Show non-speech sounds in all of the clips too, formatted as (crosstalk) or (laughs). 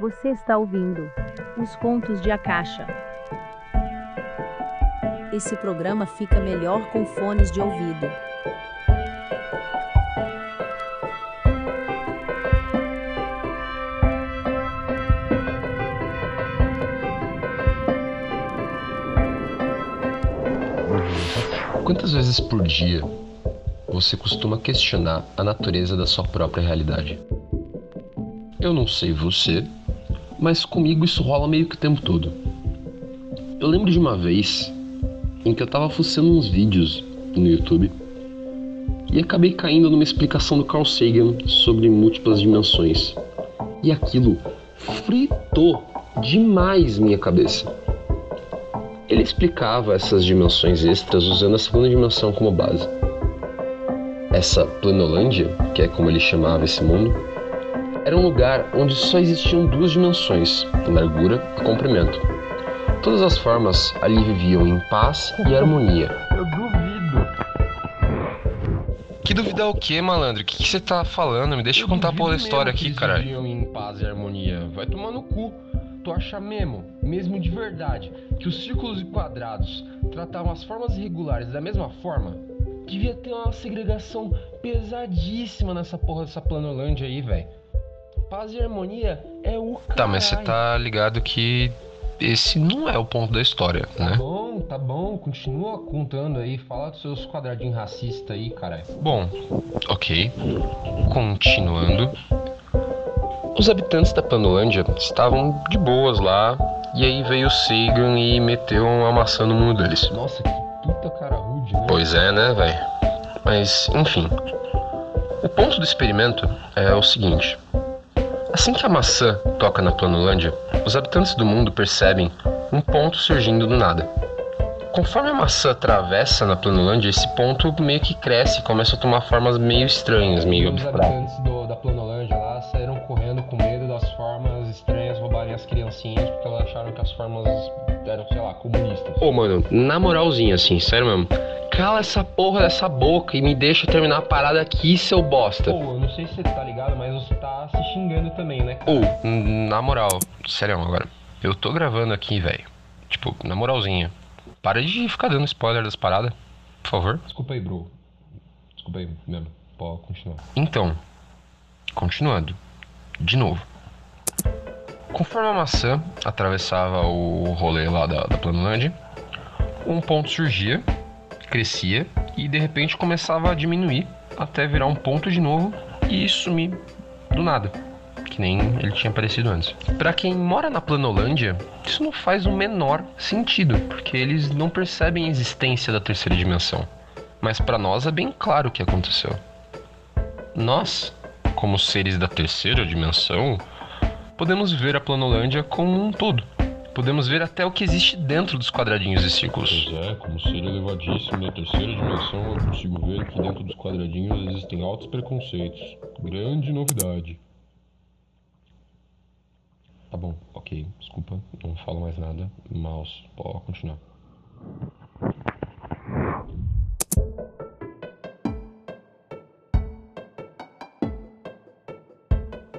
Você está ouvindo os contos de Akasha. Esse programa fica melhor com fones de ouvido. Quantas vezes por dia você costuma questionar a natureza da sua própria realidade? Eu não sei você, mas comigo isso rola meio que o tempo todo. Eu lembro de uma vez em que eu tava fuçando uns vídeos no YouTube e acabei caindo numa explicação do Carl Sagan sobre múltiplas dimensões. E aquilo fritou demais minha cabeça. Ele explicava essas dimensões extras usando a segunda dimensão como base. Essa Planolândia, que é como ele chamava esse mundo, era um lugar onde só existiam duas dimensões, largura e comprimento. Todas as formas ali viviam em paz e harmonia. Eu duvido. Que duvidar o que, malandro? O que você tá falando? Me deixa eu contar a porra da história aqui, caralho. viviam em paz e harmonia. Vai tomar no cu. Tu acha mesmo, mesmo de verdade, que os círculos e quadrados tratavam as formas irregulares da mesma forma? Devia ter uma segregação pesadíssima nessa porra dessa planolândia aí, velho. Paz e harmonia é o Tá, mas você caralho. tá ligado que esse não é o ponto da história, Tá né? bom, tá bom, continua contando aí, fala dos seus quadradinhos racistas aí, caralho. Bom, ok. Continuando. Os habitantes da Panolândia estavam de boas lá, e aí veio o Sagan e meteu uma maçã no mundo deles. Nossa, que puta cara rude, né? Pois é, né, velho? Mas, enfim. O ponto do experimento é o seguinte: assim que a maçã toca na Planolândia, os habitantes do mundo percebem um ponto surgindo do nada. Conforme a maçã atravessa na Planolândia, esse ponto meio que cresce e começa a tomar formas meio estranhas, meio abstratas. Criancinhas porque elas acharam que as formas eram, sei lá, comunistas. Ô, mano, na moralzinha, assim, sério mesmo. Cala essa porra dessa boca e me deixa terminar a parada aqui, seu bosta. Pô, eu não sei se você tá ligado, mas você tá se xingando também, né? Ou, na moral, sério agora. Eu tô gravando aqui, velho. Tipo, na moralzinha. Para de ficar dando spoiler das paradas, por favor. Desculpa aí, bro. Desculpa aí mesmo. Pode continuar. Então, continuando. De novo. Conforme a maçã atravessava o rolê lá da, da um ponto surgia, crescia e de repente começava a diminuir até virar um ponto de novo e sumir do nada, que nem ele tinha aparecido antes. Pra quem mora na Planolândia, isso não faz o menor sentido, porque eles não percebem a existência da terceira dimensão. Mas pra nós é bem claro o que aconteceu. Nós, como seres da terceira dimensão, podemos ver a Planolândia como um todo. Podemos ver até o que existe dentro dos quadradinhos e círculos. Pois é, como ser elevadíssimo da terceira dimensão, eu consigo ver que dentro dos quadradinhos existem altos preconceitos. Grande novidade. Tá bom, ok, desculpa, não falo mais nada. Mouse, pode continuar.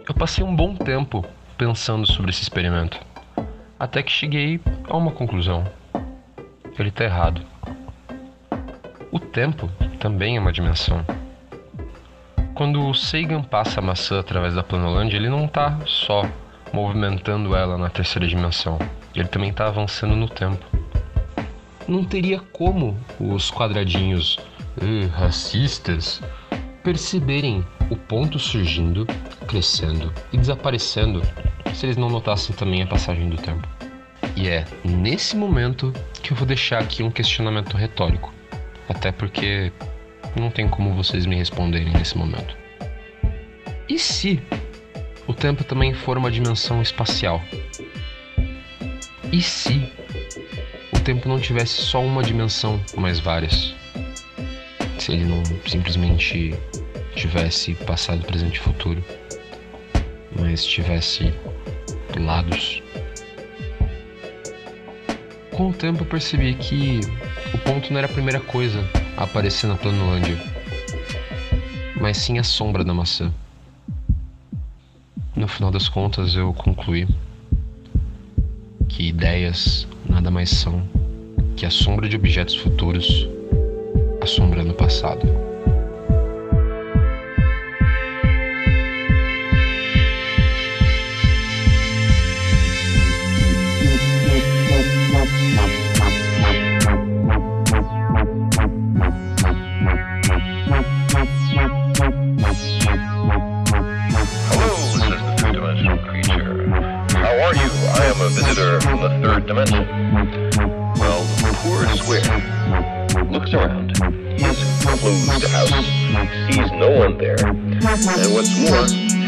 Eu passei um bom tempo pensando sobre esse experimento, até que cheguei a uma conclusão. Ele tá errado. O tempo também é uma dimensão. Quando o Sagan passa a maçã através da Planolândia, ele não tá só movimentando ela na terceira dimensão, ele também tá avançando no tempo. Não teria como os quadradinhos eh, racistas perceberem o ponto surgindo, crescendo e desaparecendo se eles não notassem também a passagem do tempo. E é nesse momento que eu vou deixar aqui um questionamento retórico, até porque não tem como vocês me responderem nesse momento. E se o tempo também for uma dimensão espacial? E se o tempo não tivesse só uma dimensão, mas várias? Se ele não simplesmente tivesse passado, presente e futuro, mas tivesse lados. Com o tempo eu percebi que o ponto não era a primeira coisa a aparecer na Planolândia, mas sim a sombra da maçã. No final das contas, eu concluí que ideias nada mais são que a sombra de objetos futuros assombrando o passado.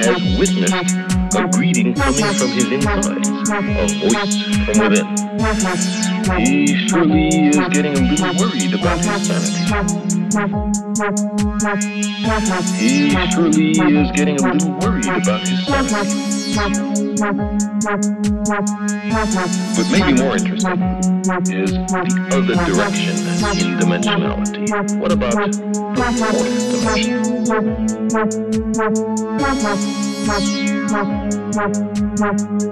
Has witnessed a greeting coming from his insides, a voice from within. He surely is getting a little worried about his sanity. He surely is getting a little worried about his sanity. But maybe more interesting is the other direction in dimensionality. What about the fourth dimension?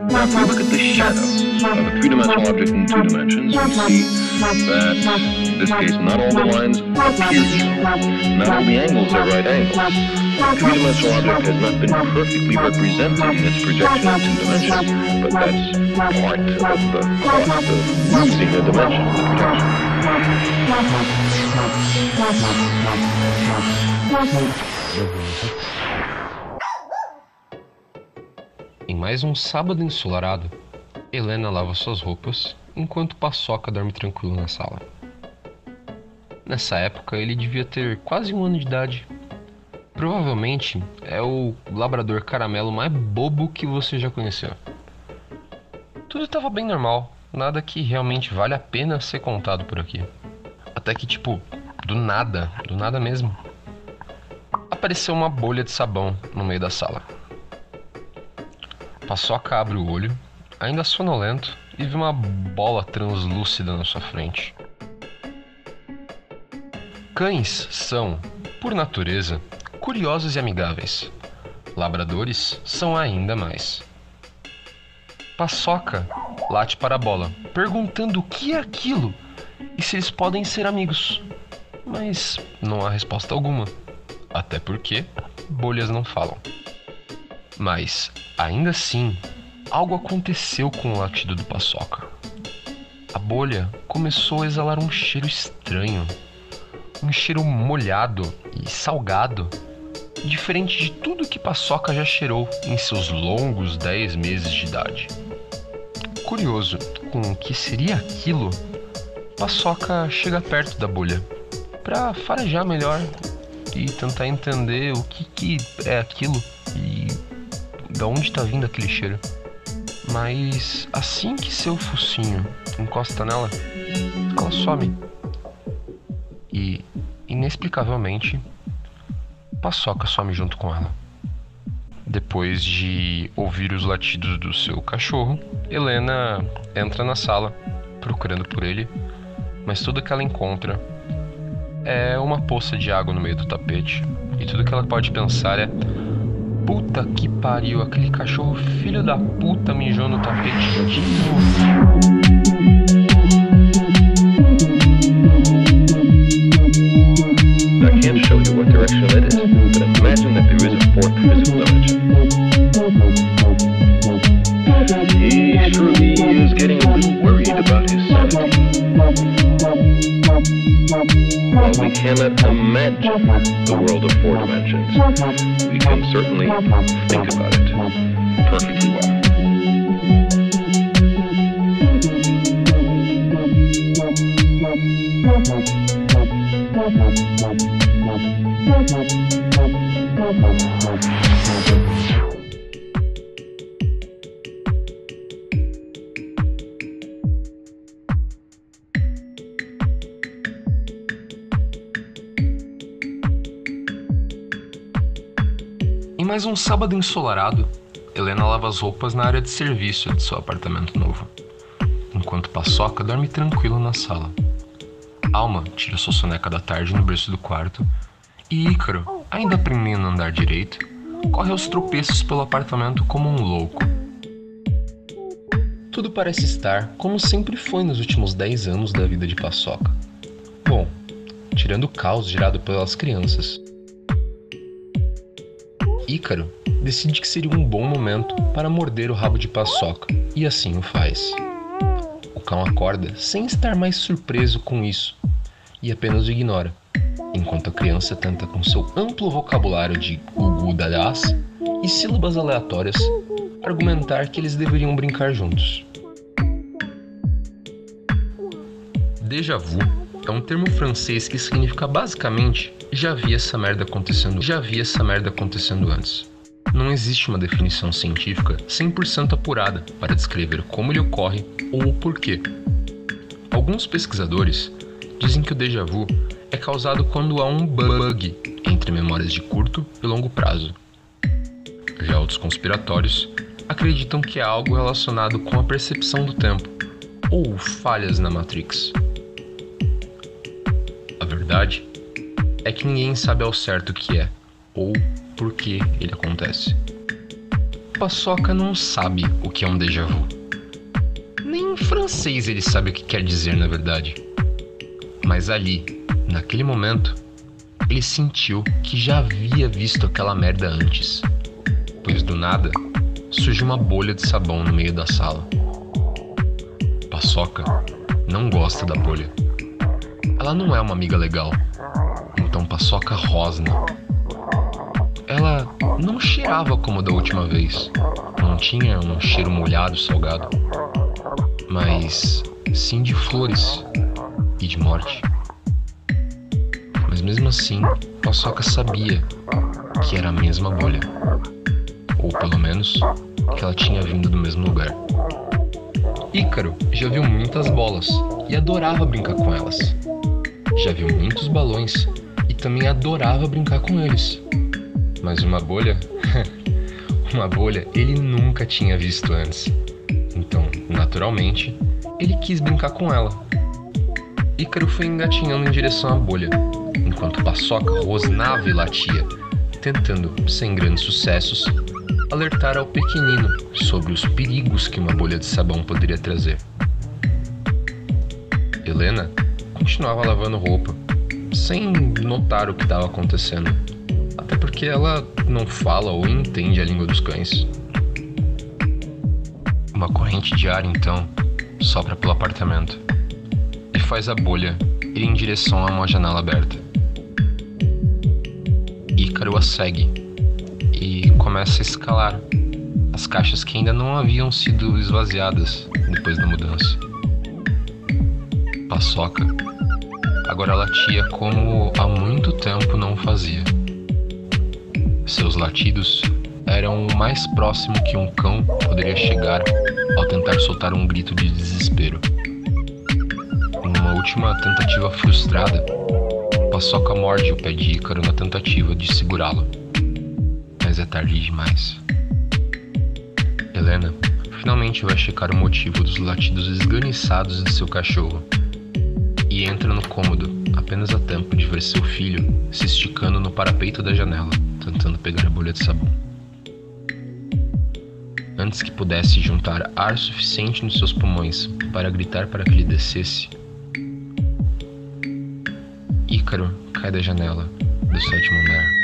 Now, if we look at the shadows of a three-dimensional object in two dimensions, we see that, in this case, not all the lines appear equal. Not all the angles are right angles. Three-dimensional object has not been perfectly represented in its projection in two dimensions, but that's part of the cost of losing a dimension in the projection. Em mais um sábado ensolarado, Helena lava suas roupas enquanto Paçoca dorme tranquilo na sala. Nessa época, ele devia ter quase um ano de idade. Provavelmente é o labrador caramelo mais bobo que você já conheceu. Tudo estava bem normal, nada que realmente vale a pena ser contado por aqui. Até que, tipo, do nada, do nada mesmo, apareceu uma bolha de sabão no meio da sala. Paçoca abre o olho, ainda sonolento, e vê uma bola translúcida na sua frente. Cães são, por natureza, curiosos e amigáveis. Labradores são ainda mais. Paçoca late para a bola, perguntando o que é aquilo e se eles podem ser amigos. Mas não há resposta alguma. Até porque bolhas não falam. Mas, ainda assim, algo aconteceu com o latido do paçoca. A bolha começou a exalar um cheiro estranho. Um cheiro molhado e salgado, diferente de tudo que Paçoca já cheirou em seus longos 10 meses de idade. Curioso com o que seria aquilo, Paçoca chega perto da bolha para farejar melhor e tentar entender o que, que é aquilo e de onde está vindo aquele cheiro. Mas assim que seu focinho encosta nela, ela some. E, inexplicavelmente, Paçoca some junto com ela. Depois de ouvir os latidos do seu cachorro, Helena entra na sala procurando por ele, mas tudo que ela encontra é uma poça de água no meio do tapete. E tudo que ela pode pensar é: Puta que pariu, aquele cachorro filho da puta mijou no tapete de novo. Certainly think about it perfectly well. Mais um sábado ensolarado, Helena lava as roupas na área de serviço de seu apartamento novo, enquanto Paçoca dorme tranquilo na sala. Alma tira sua soneca da tarde no berço do quarto e Ícaro, ainda aprendendo a andar direito, corre aos tropeços pelo apartamento como um louco. Tudo parece estar como sempre foi nos últimos 10 anos da vida de Paçoca. Bom, tirando o caos gerado pelas crianças. Ícaro decide que seria um bom momento para morder o rabo de Paçoca, e assim o faz. O cão acorda sem estar mais surpreso com isso e apenas o ignora, enquanto a criança tenta com seu amplo vocabulário de gugu dadás e sílabas aleatórias argumentar que eles deveriam brincar juntos. Déjà vu é um termo francês que significa basicamente já vi essa merda acontecendo, já vi essa merda acontecendo antes. Não existe uma definição científica 100% apurada para descrever como ele ocorre ou o porquê. Alguns pesquisadores dizem que o déjà vu é causado quando há um bug entre memórias de curto e longo prazo. Já outros conspiratórios acreditam que é algo relacionado com a percepção do tempo ou falhas na Matrix. Verdade é que ninguém sabe ao certo o que é ou por que ele acontece. Paçoca não sabe o que é um déjà vu. Nem em francês ele sabe o que quer dizer, na verdade. Mas ali, naquele momento, ele sentiu que já havia visto aquela merda antes. Pois do nada, surge uma bolha de sabão no meio da sala. Paçoca não gosta da bolha. Ela não é uma amiga legal. Então Paçoca rosna. Ela não cheirava como da última vez. Não tinha um cheiro molhado, salgado. Mas sim de flores e de morte. Mas mesmo assim, Paçoca sabia que era a mesma bolha. Ou pelo menos que ela tinha vindo do mesmo lugar. Ícaro já viu muitas bolas e adorava brincar com elas. Já viu muitos balões e também adorava brincar com eles. Mas uma bolha? (laughs) uma bolha ele nunca tinha visto antes. Então, naturalmente, ele quis brincar com ela. Ícaro foi engatinhando em direção à bolha, enquanto Paçoca rosnava e latia, tentando, sem grandes sucessos, alertar ao pequenino sobre os perigos que uma bolha de sabão poderia trazer. Helena continuava lavando roupa, sem notar o que estava acontecendo, até porque ela não fala ou entende a língua dos cães. Uma corrente de ar então sopra pelo apartamento e faz a bolha ir em direção a uma janela aberta. Ícaro a segue e começa a escalar as caixas que ainda não haviam sido esvaziadas depois da mudança. Paçoca agora latia como há muito tempo não fazia. Seus latidos eram o mais próximo que um cão poderia chegar ao tentar soltar um grito de desespero. Numa última tentativa frustrada, Paçoca morde o pé de Ícaro na tentativa de segurá-lo. Mas é tarde demais. Helena finalmente vai checar o motivo dos latidos esganiçados de seu cachorro entra no cômodo apenas a tempo de ver seu filho se esticando no parapeito da janela, tentando pegar a bolha de sabão. Antes que pudesse juntar ar suficiente nos seus pulmões para gritar para que ele descesse, Ícaro cai da janela do sétimo andar.